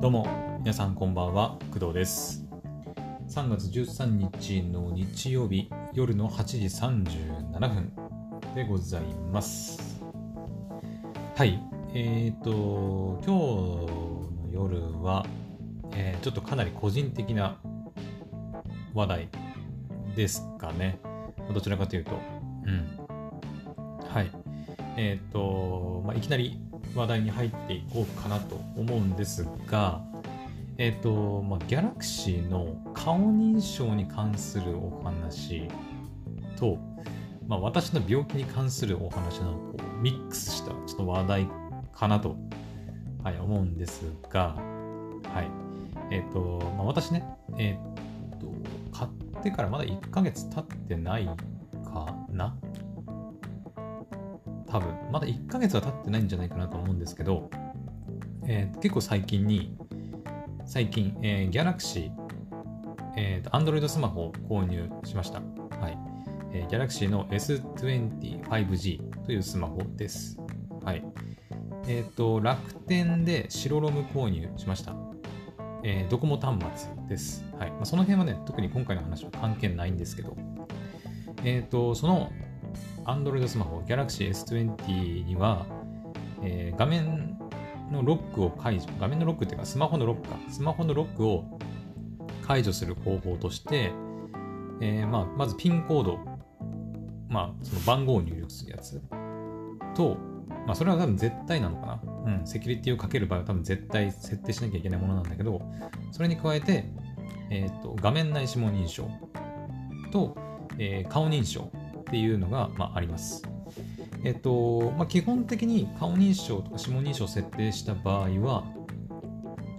どうも皆さんこんばんは工藤です。3月13日の日曜日夜の8時37分でございます。はいえーと今日の夜は、えーちょっとかなり個人的な話題ですかね。どちらかというと。うん。はい。えっ、と、まあ、いきなり話題に入っていこうかなと思うんですが、えっ、と、まあ、ギャラクシーの顔認証に関するお話と、まあ、私の病気に関するお話のこうミックスしたちょっと話題かなと、はい、思うんですが、はい。えっ、と、まあ、私ね、えっ、と、買ってからまだ1ヶ月経ってないかな多分まだ1ヶ月は経ってないんじゃないかなと思うんですけど、えー結構最近に最近、えー、Galaxy、えーと、Android スマホを購入しました、はい。えー、Galaxy の S25G というスマホです。はい。えっ、と楽天で白ロム購入しました。えードコモ端末です。はい。まあ、その辺はね、特に今回の話は関係ないんですけど、えっ、と、その Android スマホ Galaxy S20 には、えー画面のロックを解除、画面のロックっていうかスマホのロックか、スマホのロックを解除する方法として、えーまあ、まずピンコード、まあ、その番号を入力するやつ。と、まあ、それは多分絶対なのかな。うん、セキュリティをかける場合は多分絶対設定しなきゃいけないものなんだけど、それに加えて、えーと画面内指紋認証と、えー顔認証。っていうのが、まあ、あります。えっ、と、まあ、基本的に顔認証とか指紋認証を設定した場合は、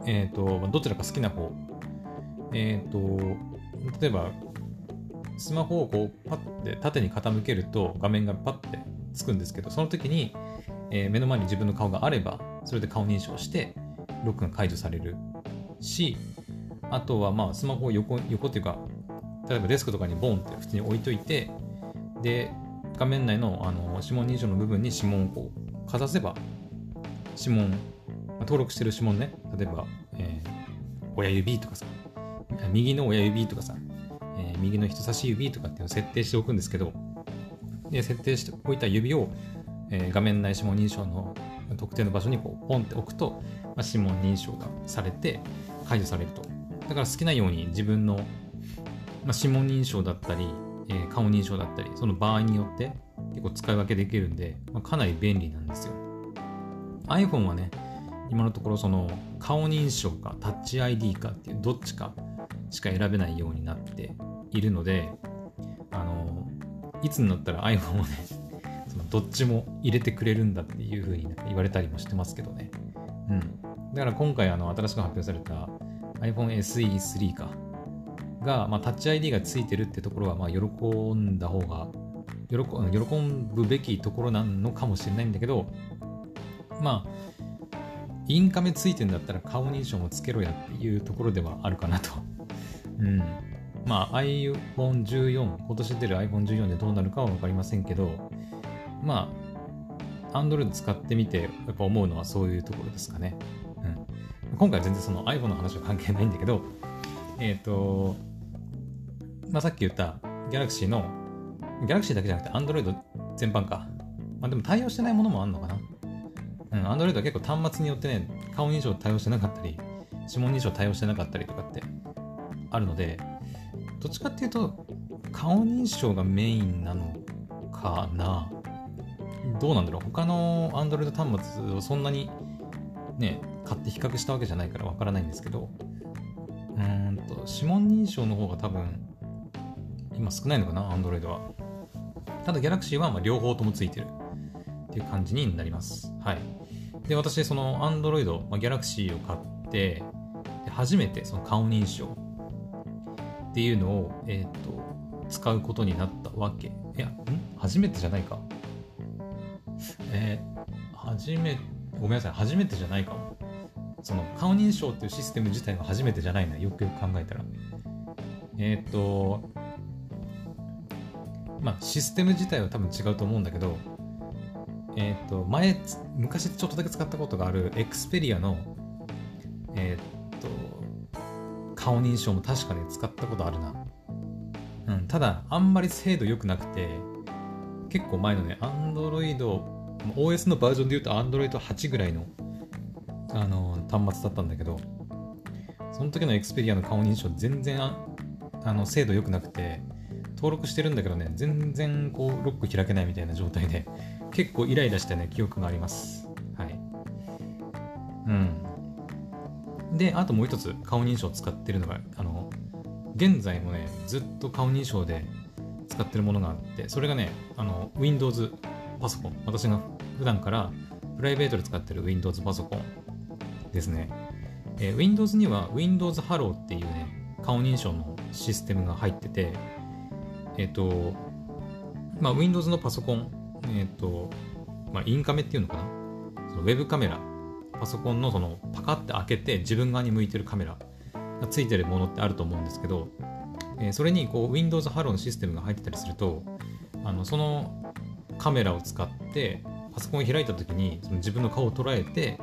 えっ、と、どちらか好きな方、えっ、と、例えば、スマホをこうパッて縦に傾けると画面がパッてつくんですけど、その時に、えー目の前に自分の顔があれば、それで顔認証して、ロックが解除されるし、あとはまあスマホを横横っていうか、例えばデスクとかにボンって普通に置いといて、で、画面内のあの指紋認証の部分に指紋をこうかざせば、指紋、登録してる指紋ね、例えば、えー親指とかさ、右の親指とかさ、えー右の人差し指とかっていうのを設定しておくんですけど、で設定しておいた指を、えー画面内指紋認証の特定の場所にこうポンって置くと、まあ、指紋認証がされて解除されると。だから好きなように自分の、まあ、指紋認証だったり、え顔認証だったり、その場合によって結構使い分けできるんで、まあ、かなり便利なんですよ。iPhone はね、今のところその顔認証かタッチ ID かっていうどっちかしか選べないようになっているので、あの、いつになったら iPhone をね、そのどっちも入れてくれるんだっていう風に言われたりもしてますけどね。うん。だから今回あの新しく発表された iPhone SE3 かが、まあ、タッチ ID がついてるってところはまあ喜んだ方が喜喜ぶべきところなのかもしれないんだけどまあインカメついてんだったら顔認証もつけろやっていうところではあるかなと。うん。まあ iPhone14、今年出る iPhone14 でどうなるかは分かりませんけど、まあ、Android 使ってみてやっぱ思うのはそういうところですかね。うん。今回は全然その iPhone の話は関係ないんだけど、えっ、と、まあさっき言った Galaxy の、Galaxy だけじゃなくて Android 全般か。まあでも対応してないものもあるのかな。うん、Android は結構端末によってね、顔認証対応してなかったり、指紋認証対応してなかったりとかってあるので、どっちかっていうと、顔認証がメインなのかな。どうなんだろう他の Android 端末をそんなにね、買って比較したわけじゃないからわからないんですけど、うーんと、指紋認証の方が多分、今少ないのかな、Android は。ただ Galaxy はまあ両方ともついてるっていう感じになります。はい。で、私、その Android、まあ、Galaxy を買って、初めてその顔認証っていうのを、えっ、と、使うことになったわけ。いや、ん？初めてじゃないか。えー、初め、ごめんなさい、初めてじゃないかも。その顔認証っていうシステム自体は初めてじゃないな、よくよく考えたら。えっ、と、まあ、システム自体は多分違うと思うんだけど、えっ、と、前、昔ちょっとだけ使ったことがある Xperia のえー、っと、顔認証も確かに使ったことあるな。うん、ただ、あんまり精度良くなくて、結構前のね、Android、OS のバージョンで言うと Android 8ぐらいの、あの、端末だったんだけど、その時の Xperia の顔認証全然あの精度良くなくて、登録してるんだけどね、全然こうロック開けないみたいな状態で、結構イライラしたね、記憶があります。はい。うん。で、あともう一つ顔認証使ってるのが、あの、現在もね、ずっと顔認証で使ってるものがあって、それがね、あの、Windows パソコン。私が普段からプライベートで使ってる Windows パソコンですね。えー、Windows には Windows Hello っていうね、顔認証のシステムが入ってて、えっ、ー、と、まあ、Windows のパソコン、えっ、と、まあ、インカメっていうのかな？そのウェブカメラ、パソコンのそのパカって開けて自分側に向いてるカメラがついてるものってあると思うんですけど、えー、それにこう Windows Hello のシステムが入ってたりすると、あのそのカメラを使ってパソコンを開いた時にその自分の顔を捉えて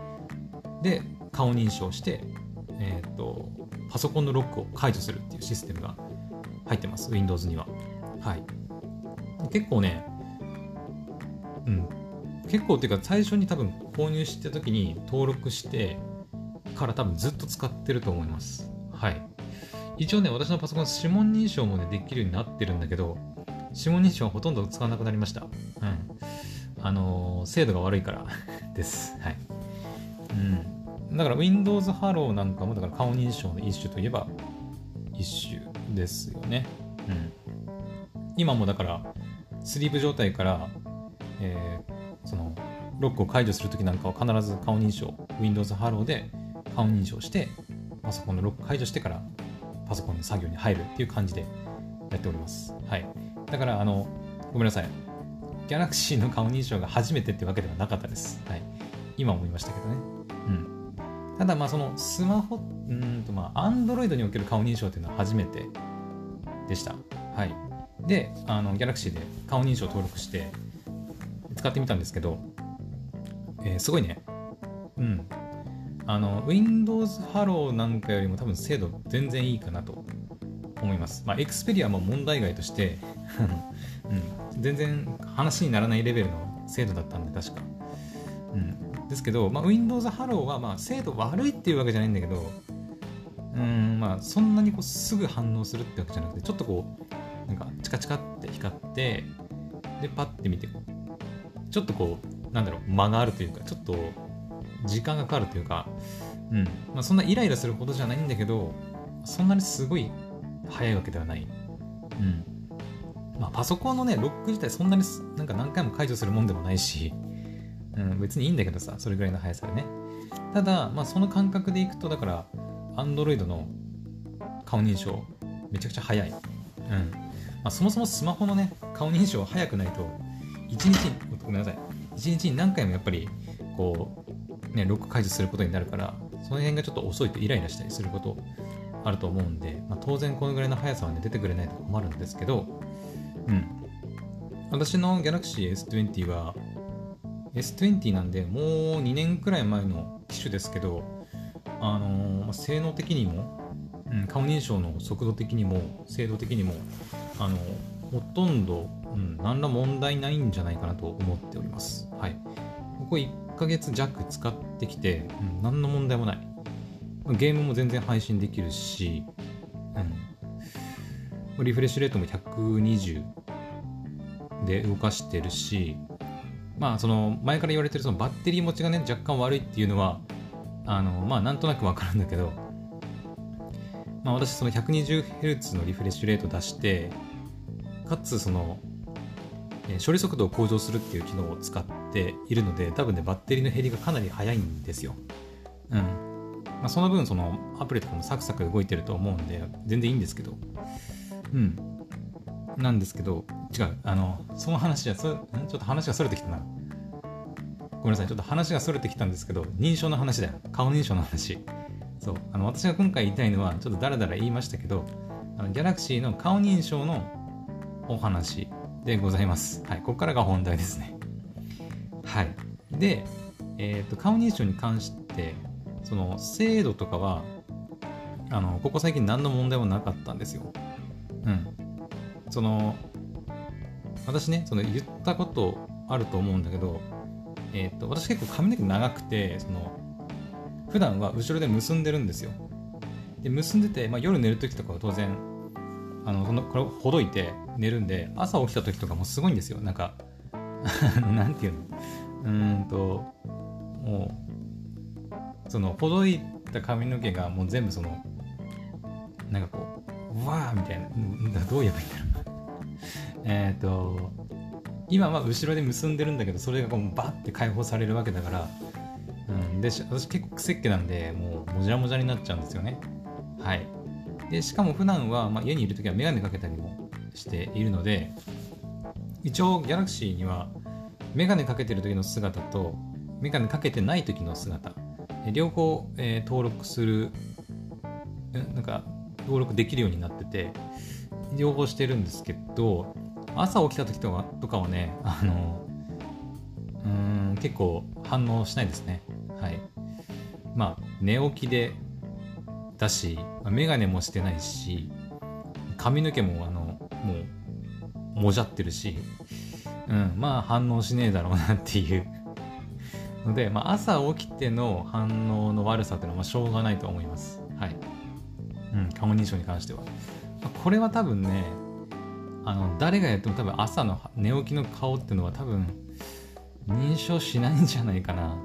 で顔認証して、えーと、パソコンのロックを解除するっていうシステムが入ってます Windows には。はい。結構ねうん。結構っていうか最初に多分購入した時に登録してから多分ずっと使ってると思います。はい。一応ね私のパソコン指紋認証もねできるようになってるんだけど指紋認証はほとんど使わなくなりました。うん。あのー、精度が悪いから です。はい。うん。だから Windows Hello なんかもだから顔認証の一種といえば一種ですよね。うん。今もだからスリープ状態から、えー、そのロックを解除するときなんかは必ず顔認証 Windows Hello で顔認証してパソコンのロック解除してからパソコンの作業に入るっていう感じでやっております。はい。だからあのごめんなさい。Galaxy の顔認証が初めてってわけではなかったです。はい。今思いましたけどね。うん。ただまあそのスマホうんとまあ Android における顔認証っていうのは初めてでした。はい。で、あの Galaxy で顔認証登録して使ってみたんですけど、えー、すごいね。うん。あの Windows Hello なんかよりも多分精度全然いいかなと思います。まあ Xperia も問題外として うん、全然話にならないレベルの精度だったんで確か。うん、ですけど、まあ、Windows Hello はまあ精度悪いっていうわけじゃないんだけど、うん、まあ、そんなにこうすぐ反応するってわけじゃなくて、ちょっとこう、なんかチカチカって光って、で、パッて見て、ちょっとこう、なんだろう、間があるというか、ちょっと時間がかかるというか、うん、まあ、そんなイライラするほどじゃないんだけど、そんなにすごい早いわけではない。うん。まあ、パソコンのね、ロック自体そんなになんか何回も解除するもんでもないし、うん、別にいいんだけどさ、それぐらいの速さでね。ただ、まあ、その感覚でいくと、だから、Android の顔認証、めちゃくちゃ速い。うん。まあ、そもそもスマホのね、顔認証速くないと、1日、ごめんなさい。1日に何回もやっぱり、こう、ね、ロック解除することになるから、その辺がちょっと遅いとイライラしたりすることあると思うんで、まあ、当然このぐらいの速さはね、出てくれないと困るんですけど、うん。私の Galaxy S20 は、S20 なんでもう2年くらい前の機種ですけど、あのー、性能的にも、うん、顔認証の速度的にも精度的にも、あのほとんど、うん、何ら問題ないんじゃないかなと思っております。はい。ここ1ヶ月弱使ってきて、うん、何の問題もない。ゲームも全然配信できるし、うん、リフレッシュレートも120で動かしてるし、まあその前から言われてるそのバッテリー持ちがね若干悪いっていうのはあのまあなんとなくわかるんだけど、まあ、私その 120Hz のリフレッシュレート出してかつその処理速度を向上するっていう機能を使っているので多分ねバッテリーの減りがかなり早いんですようんまあ、その分そのアプリとかもサクサク動いてると思うんで全然いいんですけどうんなんですけど違う、あの、その話はそ、ちょっと話がそれてきたな。ごめんなさい、ちょっと話がそれてきたんですけど、認証の話だよ。顔認証の話。そう、あの、私が今回言いたいのは、ちょっとだらだら言いましたけど、あの、ギャラクシーの顔認証のお話でございます。はい、ここからが本題ですね。はい。で、えっ、ー、と、顔認証に関して、その精度とかはあのここ最近何の問題もなかったんですよ。うん。その私ねその言ったことあると思うんだけど、えーと、私結構髪の毛長くてその普段は後ろで結んでるんですよ。で結んでて、まあ、夜寝る時とかは当然あのこのこれほどいて寝るんで朝起きた時とかもすごいんですよ。なんか なんていうの？うんともうそのほどいた髪の毛がもう全部そのなんかこううわーみたいなどう言えばいいんだろう。えっと今は後ろで結んでるんだけどそれがこうバッて解放されるわけだから、うん、で私結構癖っ気なんでもうもじゃもじゃになっちゃうんですよね。はい。でしかも普段はまあ、家にいる時は眼鏡かけたりもしているので一応ギャラクシーには眼鏡かけてる時の姿と眼鏡かけてない時の姿両方、えー、登録するなんか登録できるようになってて両方してるんですけど朝起きた時とかとかはねあのうん結構反応しないですね。はい。まあ寝起きでだし眼鏡もしてないし髪の毛もあのもうもじゃってるし、うん、まあ反応しねえだろうなっていう。ので、まあ、朝起きての反応の悪さっていうのはまあしょうがないと思います。はい、うん、顔認証に関しては、まあ、これは多分ねあの誰がやっても多分朝の寝起きの顔っていうのは多分認証しないんじゃないかな。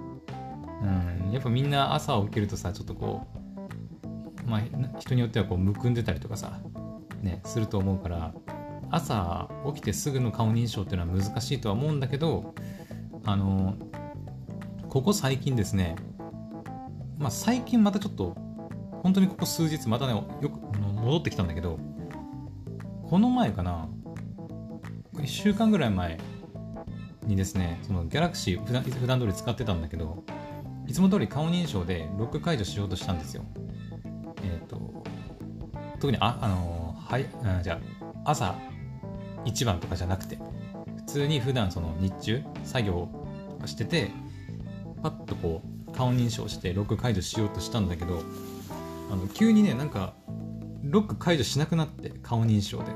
うん、やっぱみんな朝起きるとさちょっとこうまあ、人によってはこうむくんでたりとかさ、ね、すると思うから朝起きてすぐの顔認証っていうのは難しいとは思うんだけどあのここ最近ですねまあ最近またちょっと本当にここ数日またねよく戻ってきたんだけどこの前かな1週間ぐらい前にですねそのギャラクシー普段普段通り使ってたんだけどいつも通り顔認証でロック解除しようとしたんですよ。特にあ、あのー、はい、うん、じゃあ朝一番とかじゃなくて普通に普段その日中作業とかしててパッとこう顔認証してロック解除しようとしたんだけどあの急にねなんかロック解除しなくなって顔認証で。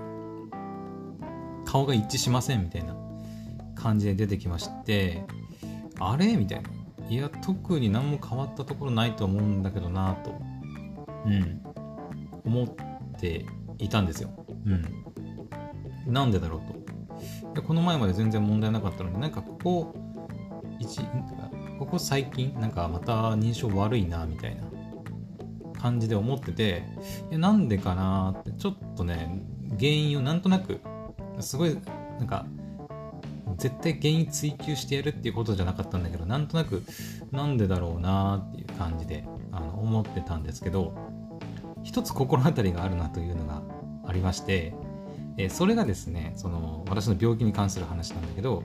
顔が一致しませんみたいな感じで出てきましてあれ？みたいな。いや特に何も変わったところないと思うんだけどなと。うん。思っていたんですよ。うん。なんでだろうと。でこの前まで全然問題なかったのになんかここ1ここ最近なんかまた認証悪いなみたいな感じで思っててなんでかなってちょっとね原因をなんとなくすごいなんか絶対原因追求してやるっていうことじゃなかったんだけどなんとなくなんでだろうなっていう感じであの思ってたんですけど一つ心当たりがあるなというのがありまして、え、それがですねその私の病気に関する話なんだけど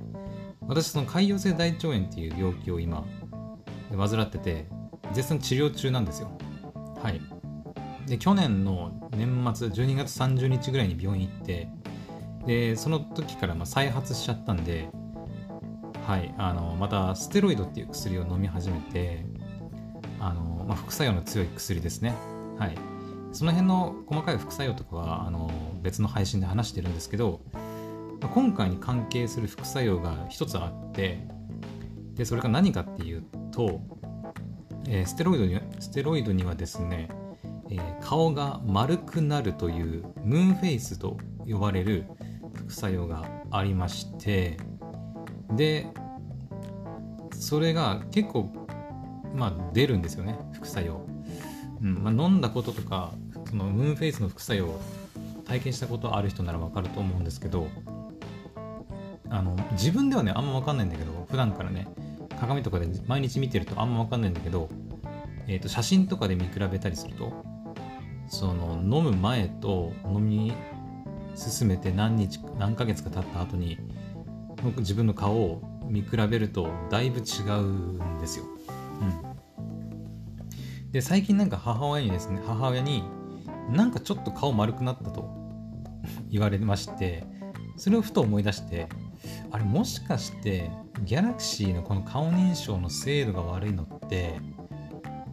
私その潰瘍性大腸炎っていう病気を今患ってて絶賛治療中なんですよ。はい。で去年の年末12月30日ぐらいに病院行ってでその時からま再発しちゃったんではいあのまたステロイドっていう薬を飲み始めてあの、まあ、副作用の強い薬ですね。はい。その辺の細かい副作用とかはあの別の配信で話してるんですけど今回に関係する副作用が一つあってでそれが何かっていうと、えー、ステロイドにステロイドにはですね、えー、顔が丸くなるというムーンフェイスと呼ばれる副作用がありましてでそれが結構まあ出るんですよね副作用。うんまあ、飲んだこととかそのムーンフェイスの副作用を体験したことある人ならわかると思うんですけどあの自分ではねあんま分かんないんだけど普段からね鏡とかで毎日見てるとあんま分かんないんだけど、えー、と写真とかで見比べたりするとその飲む前と飲み進めて何日何ヶ月か経った後に自分の顔を見比べるとだいぶ違うんですよ。うんで最近なんか母親にですね母親になんかちょっと顔丸くなったと 言われましてそれをふと思い出してあれもしかしてギャラクシーのこの顔認証の精度が悪いのって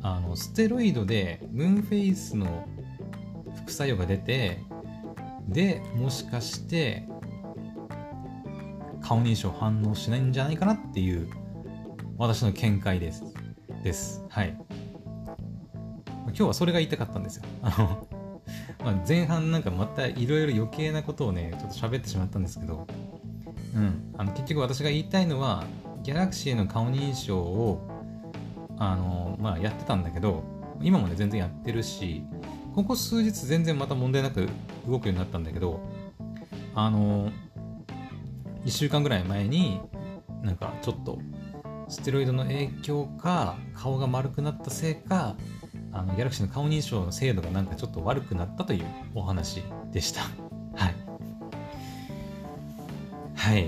あのステロイドでムーンフェイスの副作用が出てでもしかして顔認証反応しないんじゃないかなっていう私の見解です。です。はい。今日はそれが言いたかったんですよ。あの、ま、前半なんかまたいろいろ余計なことをねちょっと喋ってしまったんですけど。うん。あの結局私が言いたいのはギャラクシーの顔認証をあのまあやってたんだけど今もね全然やってるしここ数日全然また問題なく動くようになったんだけどあの1週間ぐらい前になんかちょっとステロイドの影響か顔が丸くなったせいかあのギャラクシーの顔認証の精度がなんかちょっと悪くなったというお話でした。はい。はい。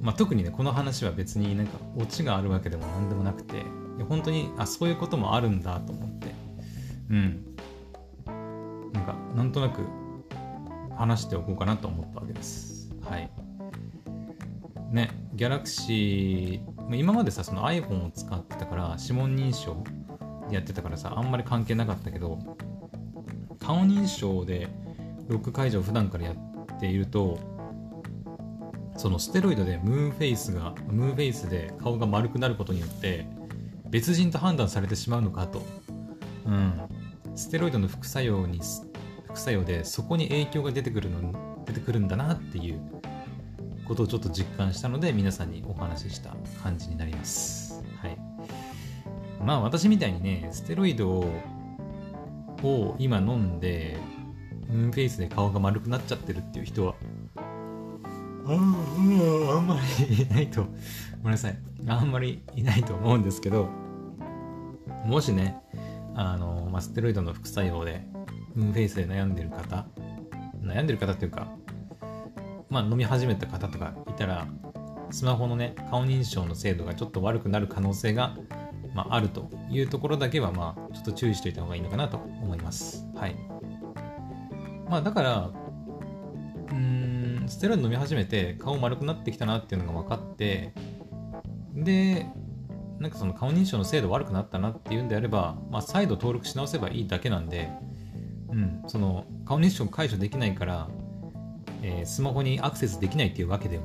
まあ、特にねこの話は別になんかオチがあるわけでも何でもなくて本当にあそういうこともあるんだと思って。うん。なんかなんとなく話しておこうかなと思ったわけです。はい。ね、ギャラクシー、今までさ、その iPhone を使ってたから、指紋認証やってたからさ、あんまり関係なかったけど、顔認証でロック解除を普段からやっていると、そのステロイドでムーンフェイスが、ムーンフェイスで顔が丸くなることによって、別人と判断されてしまうのかと。うん。ステロイドの副作用に、副作用でそこに影響が出てくるの、出てくるんだなっていうことをちょっと実感したので皆さんにお話しした感じになります。まあ私みたいにね、ステロイドを今飲んで、ムーンフェイスで顔が丸くなっちゃってるっていう人は、ああんまりいないと、ごめんなさい。あんまりいないと思うんですけど、もしね、あの、まあ、ステロイドの副作用で、ムーンフェイスで悩んでる方、悩んでる方っていうか、まあ、飲み始めた方とかいたら、スマホのね、顔認証の精度がちょっと悪くなる可能性が、まあ、あるというところだけは、まあ、ちょっと注意しておいた方がいいのかなと思います。はい。まあ、だから、うーん、ステロイド飲み始めて顔丸くなってきたなっていうのが分かって、で、なんかその顔認証の精度悪くなったなっていうんであれば、まあ、再度登録し直せばいいだけなんで、うん、その顔認証解除できないから、えー、スマホにアクセスできないっていうわけでは。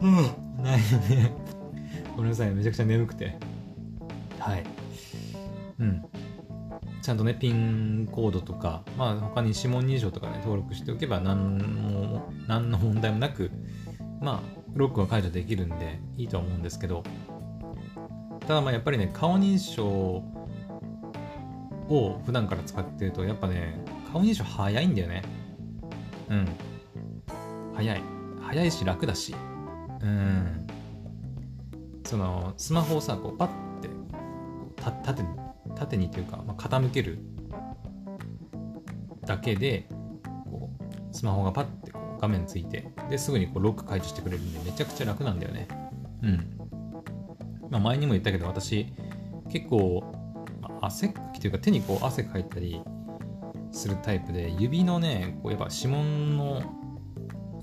うん、ないね。ごめんなさい、めちゃくちゃ眠くて。はい。うん。ちゃんとね、ピンコードとか、まあ他に指紋認証とかね、登録しておけば何も、何の問題もなく、まあ、ロックは解除できるんでいいとは思うんですけど、ただまあやっぱりね、顔認証を普段から使ってると、やっぱね、顔認証早いんだよね。うん。早い。早いし楽だし。うん。その、スマホをさ、こうパッて、た縦に、縦にというか、まあ、傾けるだけで、こう、スマホがパッてこう画面ついて、ですぐにこうロック解除してくれるんで、めちゃくちゃ楽なんだよね。うん。まあ、前にも言ったけど、私、結構、まあ汗かきというか手にこう汗かいたりするタイプで指のねこうやっぱ指紋の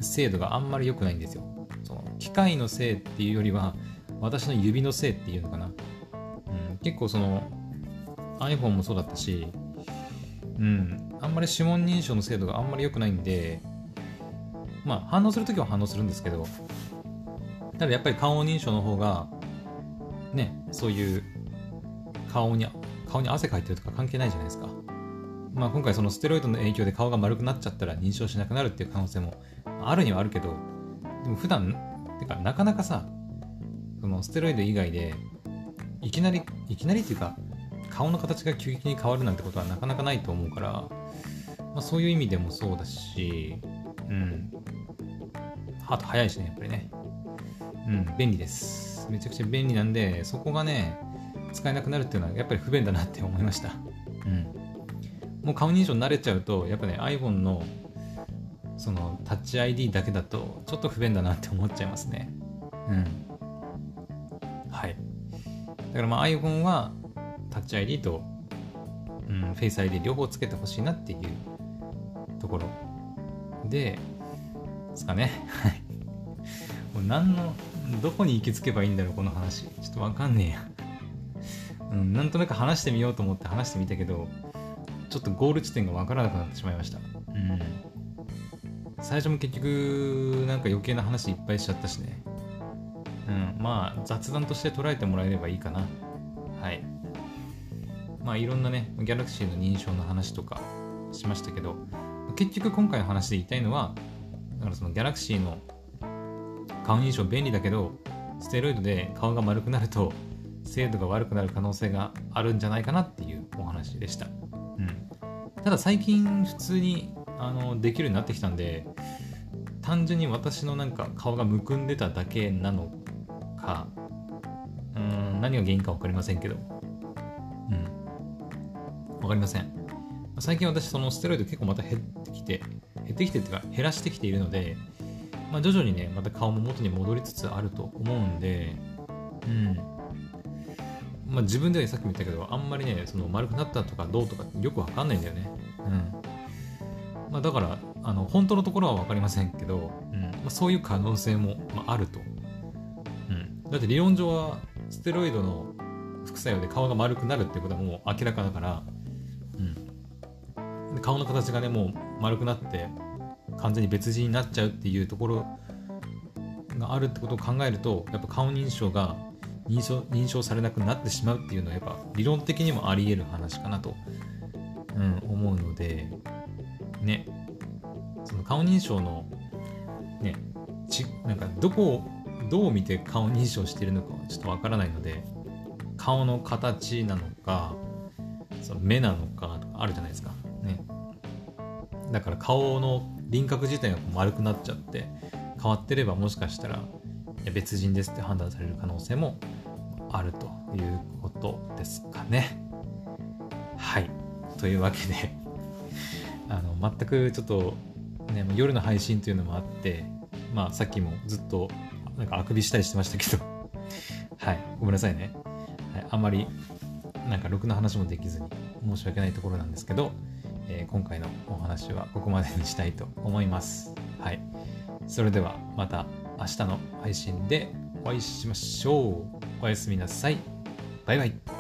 精度があんまり良くないんですよその機械のせいっていうよりは私の指のせいっていうのかな、うん、結構その iPhone もそうだったしうんあんまり指紋認証の精度があんまり良くないんでまあ反応するときは反応するんですけどただやっぱり顔認証の方がねそういう顔に顔に汗かいてるとか関係ないじゃないですか。まあ、今回そのステロイドの影響で顔が丸くなっちゃったら認証しなくなるっていう可能性もあるにはあるけどでも普段てかなかなかさそのステロイド以外でいきなりいきなりっていうか顔の形が急激に変わるなんてことはなかなかないと思うから、まあ、そういう意味でもそうだしうん。あと早いしねやっぱりね。うん便利です。めちゃくちゃ便利なんでそこがね使えなくなるっていうのはやっぱり不便だなって思いました。うん。もう顔認証慣れちゃうとやっぱね iPhone のそのタッチ ID だけだとちょっと不便だなって思っちゃいますね。うん。だからまあ iPhone はタッチ ID と、うん、Face ID 両方つけてほしいなっていうところでですかねはいもう何のどこに行き着けばいいんだろうこの話ちょっとわかんねえやうん、なんとなく話してみようと思って話してみたけど、ちょっとゴール地点がわからなくなってしまいました。うん。最初も結局、なんか余計な話いっぱいしちゃったしね。うん、まあ、雑談として捉えてもらえればいいかな。はい。まあ、いろんなね、ギャラクシーの認証の話とかしましたけど、結局今回の話で言いたいのは、だからそのギャラクシーの顔認証便利だけど、ステロイドで顔が丸くなると、精度が悪くなる可能性があるんじゃないかなっていうお話でした。うん。ただ最近普通にあのできるようになってきたんで、単純に私のなんか顔がむくんでただけなのか、うん、何が原因か分かりませんけど、うん、分かりません。最近私そのステロイド結構また減ってきて、減ってきてっていうか減らしてきているので、まあ、徐々にね、また顔も元に戻りつつあると思うんで、うん。まあ、自分ではさっきも言ったけど、あんまりね、その丸くなったとかどうとかよくわかんないんだよね。うん。まあ、だから、あの、本当のところはわかりませんけど、うん。まあ、そういう可能性も、まあ、あると。うん。だって理論上は、ステロイドの副作用で顔が丸くなるってことはもう明らかだから、うん。で顔の形がね、もう丸くなって、完全に別人になっちゃうっていうところがあるってことを考えるとやっぱ顔認証が認証認証されなくなってしまうっていうのはやっぱ理論的にもあり得る話かなと、うん、思うのでねその顔認証のねちなんかどこをどう見て顔認証してるのかはちょっとわからないので顔の形なのかその目なのかとかあるじゃないですかねだから顔の輪郭自体が丸くなっちゃって変わってればもしかしたら別人ですって判断される可能性もあるということですかね。はい。というわけで あの全くちょっと、ね、夜の配信というのもあって、まあ、さっきもずっとなんかあくびしたりしてましたけど はい、ごめんなさいね。はい、あんまりなんかろくな話もできずに申し訳ないところなんですけど、えー、今回のお話はここまでにしたいと思います。はい。それではまた明日の配信でお会いしましょう。おやすみなさい。バイバイ。